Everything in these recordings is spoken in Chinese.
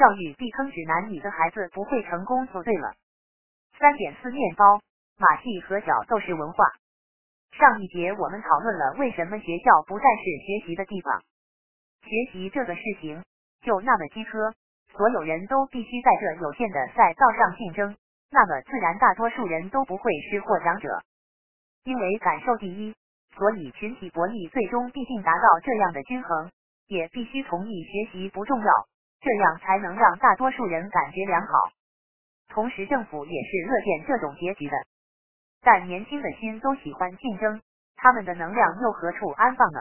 教育避坑指南，你的孩子不会成功就对了。三点四面包、马戏和角斗士文化。上一节我们讨论了为什么学校不再是学习的地方。学习这个事情就那么饥渴，所有人都必须在这有限的赛道上竞争，那么自然大多数人都不会是获奖者。因为感受第一，所以群体博弈最终必定达到这样的均衡，也必须同意学习不重要，这样才能让大多数人感觉良好。同时，政府也是乐见这种结局的。但年轻的心都喜欢竞争，他们的能量又何处安放呢？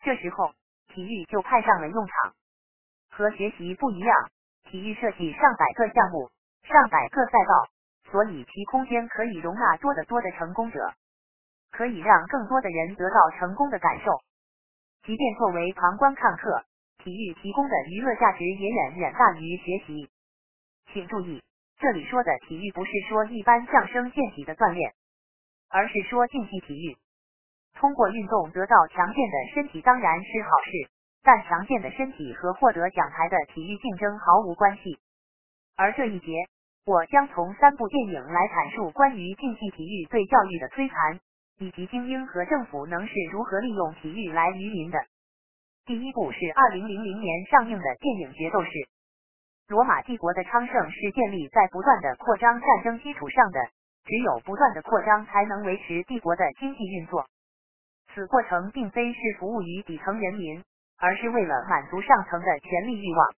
这时候，体育就派上了用场。和学习不一样，体育设计上百个项目，上百个赛道，所以其空间可以容纳多得多的成功者，可以让更多的人得到成功的感受。即便作为旁观看客，体育提供的娱乐价值也远远大于学习。请注意。这里说的体育不是说一般相声健体的锻炼，而是说竞技体育。通过运动得到强健的身体当然是好事，但强健的身体和获得奖牌的体育竞争毫无关系。而这一节，我将从三部电影来阐述关于竞技体育对教育的摧残，以及精英和政府能是如何利用体育来愚民的。第一部是二零零零年上映的电影《决斗士》。罗马帝国的昌盛是建立在不断的扩张战争基础上的，只有不断的扩张才能维持帝国的经济运作。此过程并非是服务于底层人民，而是为了满足上层的权力欲望。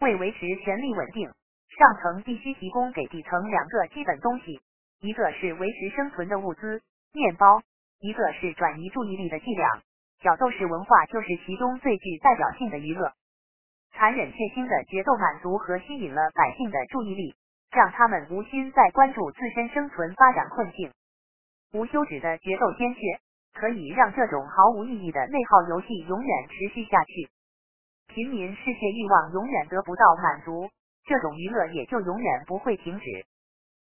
为维持权力稳定，上层必须提供给底层两个基本东西：一个是维持生存的物资——面包；一个是转移注意力的伎俩。角斗士文化就是其中最具代表性的娱乐。残忍血腥的决斗满足和吸引了百姓的注意力，让他们无心再关注自身生存发展困境。无休止的决斗鲜血，可以让这种毫无意义的内耗游戏永远持续下去。平民嗜血欲望永远得不到满足，这种娱乐也就永远不会停止。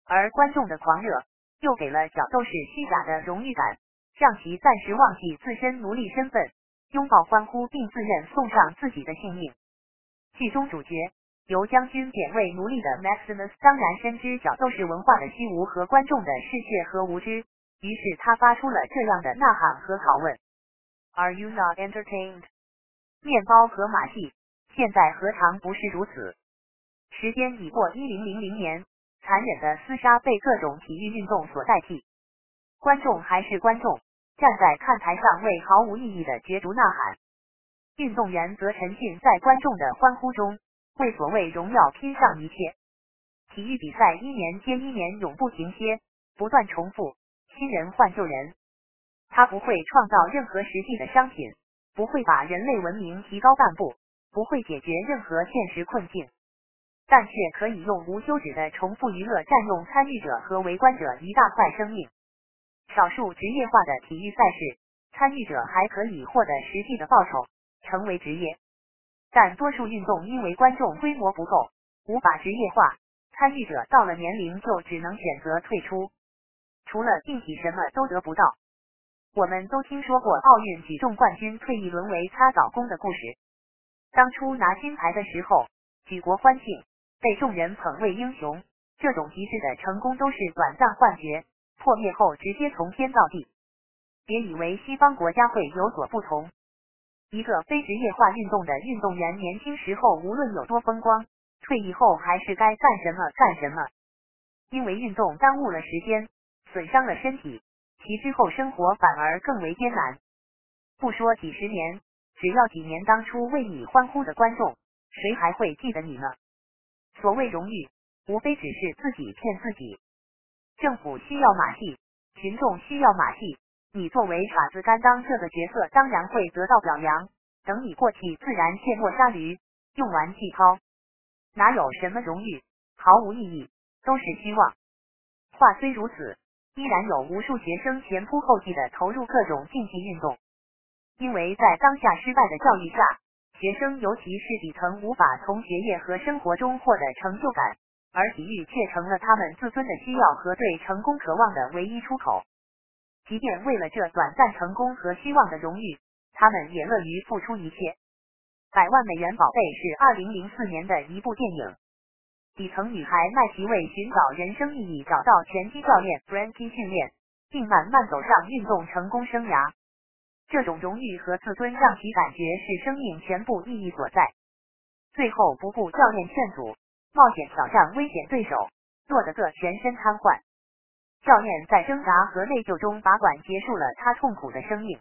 而观众的狂热，又给了角斗士虚假的荣誉感，让其暂时忘记自身奴隶身份，拥抱欢呼，并自认送上自己的性命。剧中主角由将军贬为奴隶的 Maximus 当然深知角斗士文化的虚无和观众的嗜血和无知，于是他发出了这样的呐喊和拷问：Are you not entertained？面包和马戏，现在何尝不是如此？时间已过一零零零年，残忍的厮杀被各种体育运动所代替，观众还是观众，站在看台上为毫无意义的角逐呐喊。运动员则沉浸在观众的欢呼中，为所谓荣耀拼上一切。体育比赛一年接一年，永不停歇，不断重复，新人换旧人。它不会创造任何实际的商品，不会把人类文明提高半步，不会解决任何现实困境，但却可以用无休止的重复娱乐占用参与者和围观者一大块生命。少数职业化的体育赛事，参与者还可以获得实际的报酬。成为职业，但多数运动因为观众规模不够，无法职业化，参与者到了年龄就只能选择退出，除了竞体什么都得不到。我们都听说过奥运举重冠军退役沦为擦澡工的故事。当初拿金牌的时候，举国欢庆，被众人捧为英雄。这种极致的成功都是短暂幻觉，破灭后直接从天到地。别以为西方国家会有所不同。一个非职业化运动的运动员，年轻时候无论有多风光，退役后还是该干什么干什么。因为运动耽误了时间，损伤了身体，其之后生活反而更为艰难。不说几十年，只要几年，当初为你欢呼的观众，谁还会记得你呢？所谓荣誉，无非只是自己骗自己。政府需要马戏，群众需要马戏。你作为傻子担当这个角色，当然会得到表扬。等你过气，自然卸磨杀驴，用完即抛，哪有什么荣誉？毫无意义，都是虚妄。话虽如此，依然有无数学生前仆后继的投入各种竞技运动，因为在当下失败的教育下，学生尤其是底层无法从学业和生活中获得成就感，而体育却成了他们自尊的需要和对成功渴望的唯一出口。即便为了这短暂成功和虚妄的荣誉，他们也乐于付出一切。百万美元宝贝是二零零四年的一部电影。底层女孩麦琪为寻找人生意义，找到拳击教练 Frankie 训练，并慢慢走上运动成功生涯。这种荣誉和自尊让其感觉是生命全部意义所在。最后不顾教练劝阻，冒险挑战危险对手，落得个全身瘫痪。教练在挣扎和内疚中拔管结束了他痛苦的生命。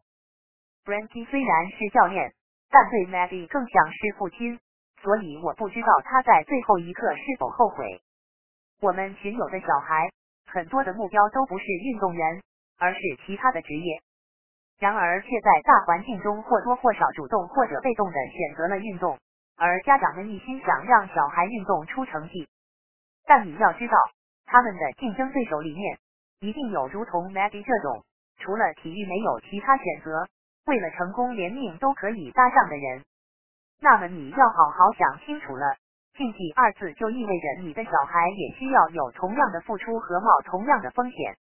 Frankie 虽然是教练。但对 Maggie 更像是父亲，所以我不知道他在最后一刻是否后悔。我们群有的小孩，很多的目标都不是运动员，而是其他的职业，然而却在大环境中或多或少主动或者被动的选择了运动，而家长们一心想让小孩运动出成绩。但你要知道，他们的竞争对手里面，一定有如同 Maggie 这种，除了体育没有其他选择。为了成功，连命都可以搭上的人，那么你要好好想清楚了。竞技二字就意味着你的小孩也需要有同样的付出和冒同样的风险。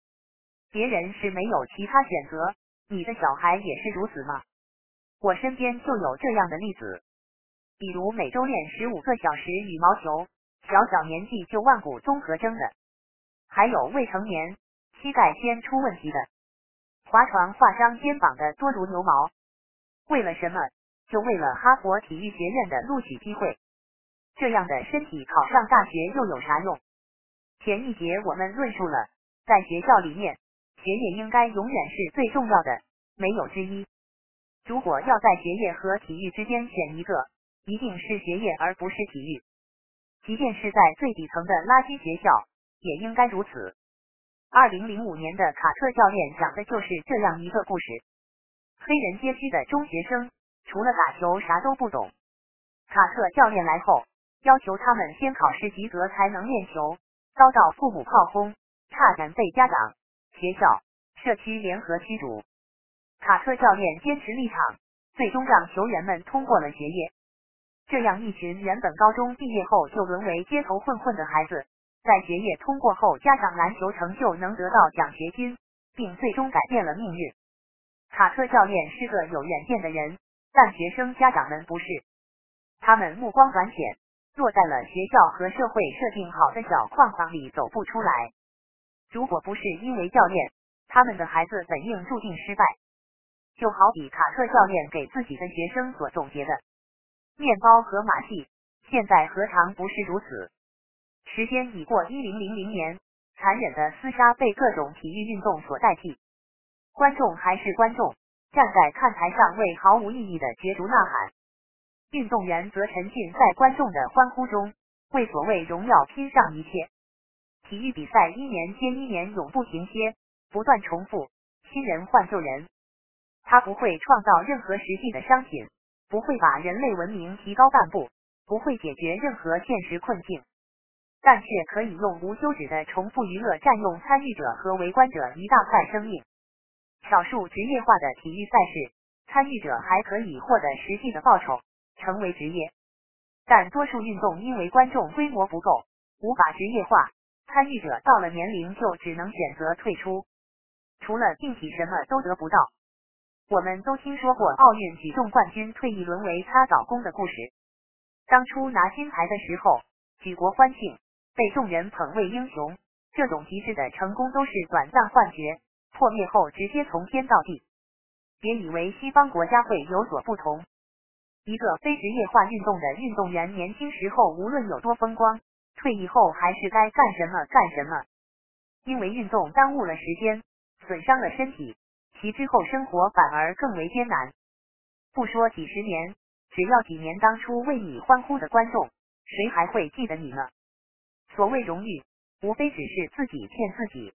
别人是没有其他选择，你的小孩也是如此吗？我身边就有这样的例子，比如每周练十五个小时羽毛球，小小年纪就万古综合征的，还有未成年膝盖先出问题的。划船划伤肩膀的多如牛毛，为了什么？就为了哈佛体育学院的录取机会。这样的身体考上大学又有啥用？前一节我们论述了，在学校里面，学业应该永远是最重要的，没有之一。如果要在学业和体育之间选一个，一定是学业而不是体育。即便是在最底层的垃圾学校，也应该如此。二零零五年的卡特教练讲的就是这样一个故事：黑人街区的中学生除了打球啥都不懂。卡特教练来后，要求他们先考试及格才能练球，遭到父母炮轰，差点被家长、学校、社区联合驱逐。卡特教练坚持立场，最终让球员们通过了学业。这样一群原本高中毕业后就沦为街头混混的孩子。在学业通过后，加上篮球成就，能得到奖学金，并最终改变了命运。卡特教练是个有远见的人，但学生家长们不是，他们目光短浅，落在了学校和社会设定好的小框框里走不出来。如果不是因为教练，他们的孩子本应注定失败。就好比卡特教练给自己的学生所总结的：面包和马戏，现在何尝不是如此？时间已过一零零零年，残忍的厮杀被各种体育运动所代替，观众还是观众，站在看台上为毫无意义的角逐呐喊，运动员则沉浸在观众的欢呼中，为所谓荣耀拼上一切。体育比赛一年接一年永不停歇，不断重复，新人换旧人，他不会创造任何实际的商品，不会把人类文明提高半步，不会解决任何现实困境。但却可以用无休止的重复娱乐占用参与者和围观者一大块生命。少数职业化的体育赛事，参与者还可以获得实际的报酬，成为职业。但多数运动因为观众规模不够，无法职业化，参与者到了年龄就只能选择退出，除了竞体什么都得不到。我们都听说过奥运举重冠军退役沦为擦澡工的故事。当初拿金牌的时候，举国欢庆。被众人捧为英雄，这种极致的成功都是短暂幻觉，破灭后直接从天到地。别以为西方国家会有所不同。一个非职业化运动的运动员，年轻时候无论有多风光，退役后还是该干什么干什么。因为运动耽误了时间，损伤了身体，其之后生活反而更为艰难。不说几十年，只要几年，当初为你欢呼的观众，谁还会记得你呢？所谓荣誉，无非只是自己骗自己。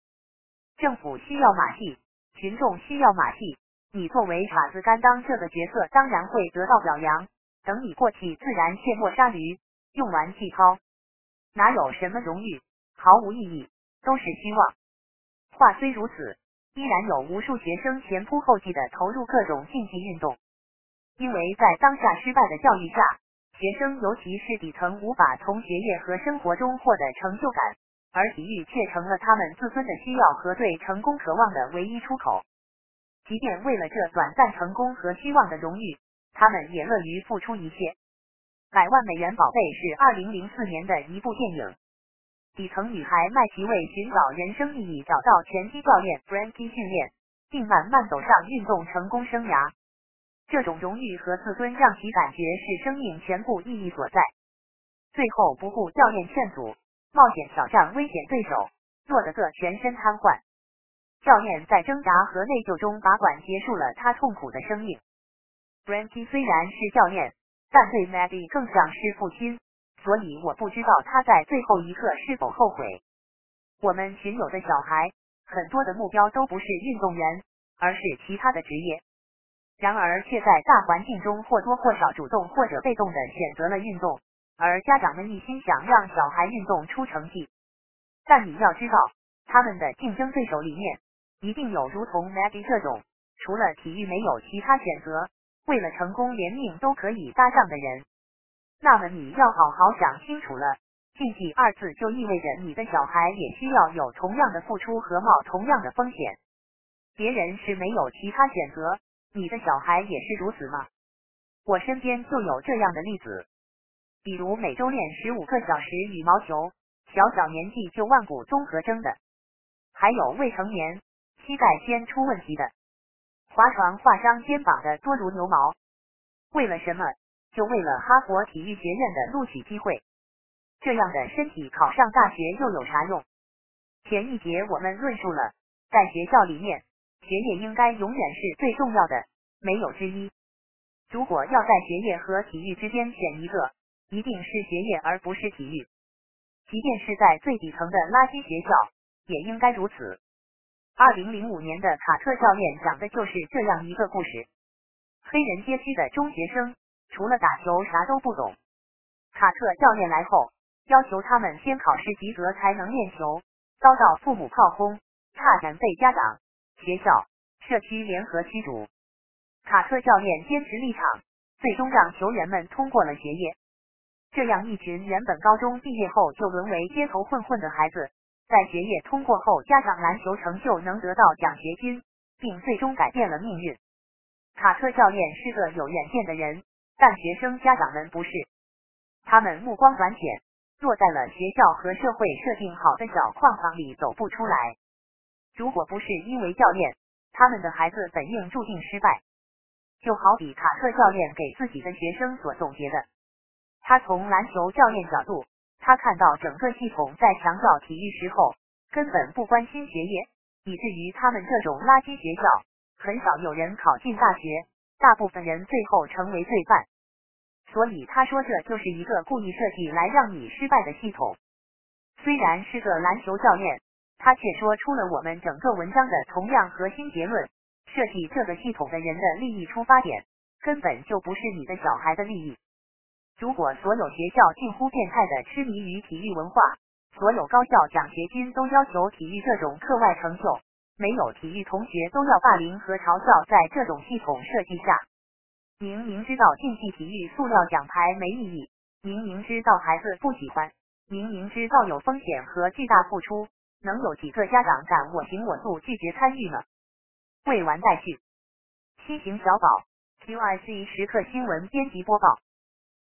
政府需要马戏，群众需要马戏。你作为傻子甘当这个角色，当然会得到表扬。等你过气，自然卸磨杀驴，用完即抛。哪有什么荣誉，毫无意义，都是虚妄。话虽如此，依然有无数学生前仆后继的投入各种竞技运动，因为在当下失败的教育下。学生，尤其是底层，无法从学业和生活中获得成就感，而体育却成了他们自尊的需要和对成功渴望的唯一出口。即便为了这短暂成功和虚妄的荣誉，他们也乐于付出一切。百万美元宝贝是二零零四年的一部电影。底层女孩麦琪为寻找人生意义，找到拳击教练 Frankie 训练，并慢慢走上运动成功生涯。这种荣誉和自尊让其感觉是生命全部意义所在。最后不顾教练劝阻，冒险挑战危险对手，落得个全身瘫痪。教练在挣扎和内疚中拔管，结束了他痛苦的生命。Frankie 虽然是教练，但对 Maddie 更像是父亲。所以我不知道他在最后一刻是否后悔。我们群友的小孩，很多的目标都不是运动员，而是其他的职业，然而却在大环境中或多或少主动或者被动的选择了运动，而家长们一心想让小孩运动出成绩。但你要知道，他们的竞争对手里面，一定有如同 Maggie 这种，除了体育没有其他选择，为了成功连命都可以搭上的人。那么你要好好想清楚了，竞技二字就意味着你的小孩也需要有同样的付出和冒同样的风险。别人是没有其他选择，你的小孩也是如此吗？我身边就有这样的例子，比如每周练十五个小时羽毛球，小小年纪就万古综合征的，还有未成年膝盖先出问题的，划船划伤肩膀的多如牛毛。为了什么？就为了哈佛体育学院的录取机会，这样的身体考上大学又有啥用？前一节我们论述了，在学校里面，学业应该永远是最重要的，没有之一。如果要在学业和体育之间选一个，一定是学业而不是体育。即便是在最底层的垃圾学校，也应该如此。二零零五年的卡特教练讲的就是这样一个故事：黑人街区的中学生。除了打球啥都不懂。卡特教练来后，要求他们先考试及格才能练球，遭到父母炮轰，差点被家长、学校、社区联合驱逐。卡特教练坚持立场，最终让球员们通过了学业。这样一群原本高中毕业后就沦为街头混混的孩子，在学业通过后，加上篮球成就能得到奖学金，并最终改变了命运。卡特教练是个有远见的人。但学生家长们不是，他们目光短浅，落在了学校和社会设定好的小框框里走不出来。如果不是因为教练，他们的孩子本应注定失败。就好比卡特教练给自己的学生所总结的，他从篮球教练角度，他看到整个系统在强调体育时候，根本不关心学业，以至于他们这种垃圾学校，很少有人考进大学。大部分人最后成为罪犯，所以他说这就是一个故意设计来让你失败的系统。虽然是个篮球教练，他却说出了我们整个文章的同样核心结论：设计这个系统的人的利益出发点，根本就不是你的小孩的利益。如果所有学校近乎变态的痴迷于体育文化，所有高校奖学金都要求体育这种课外成就。没有体育同学都要霸凌和嘲笑，在这种系统设计下，明明知道竞技体育塑料奖牌没意义，明明知道孩子不喜欢，明明知道有风险和巨大付出，能有几个家长敢我行我素拒绝参与呢？未完待续。七型小宝，QIC 时刻新闻编辑播报。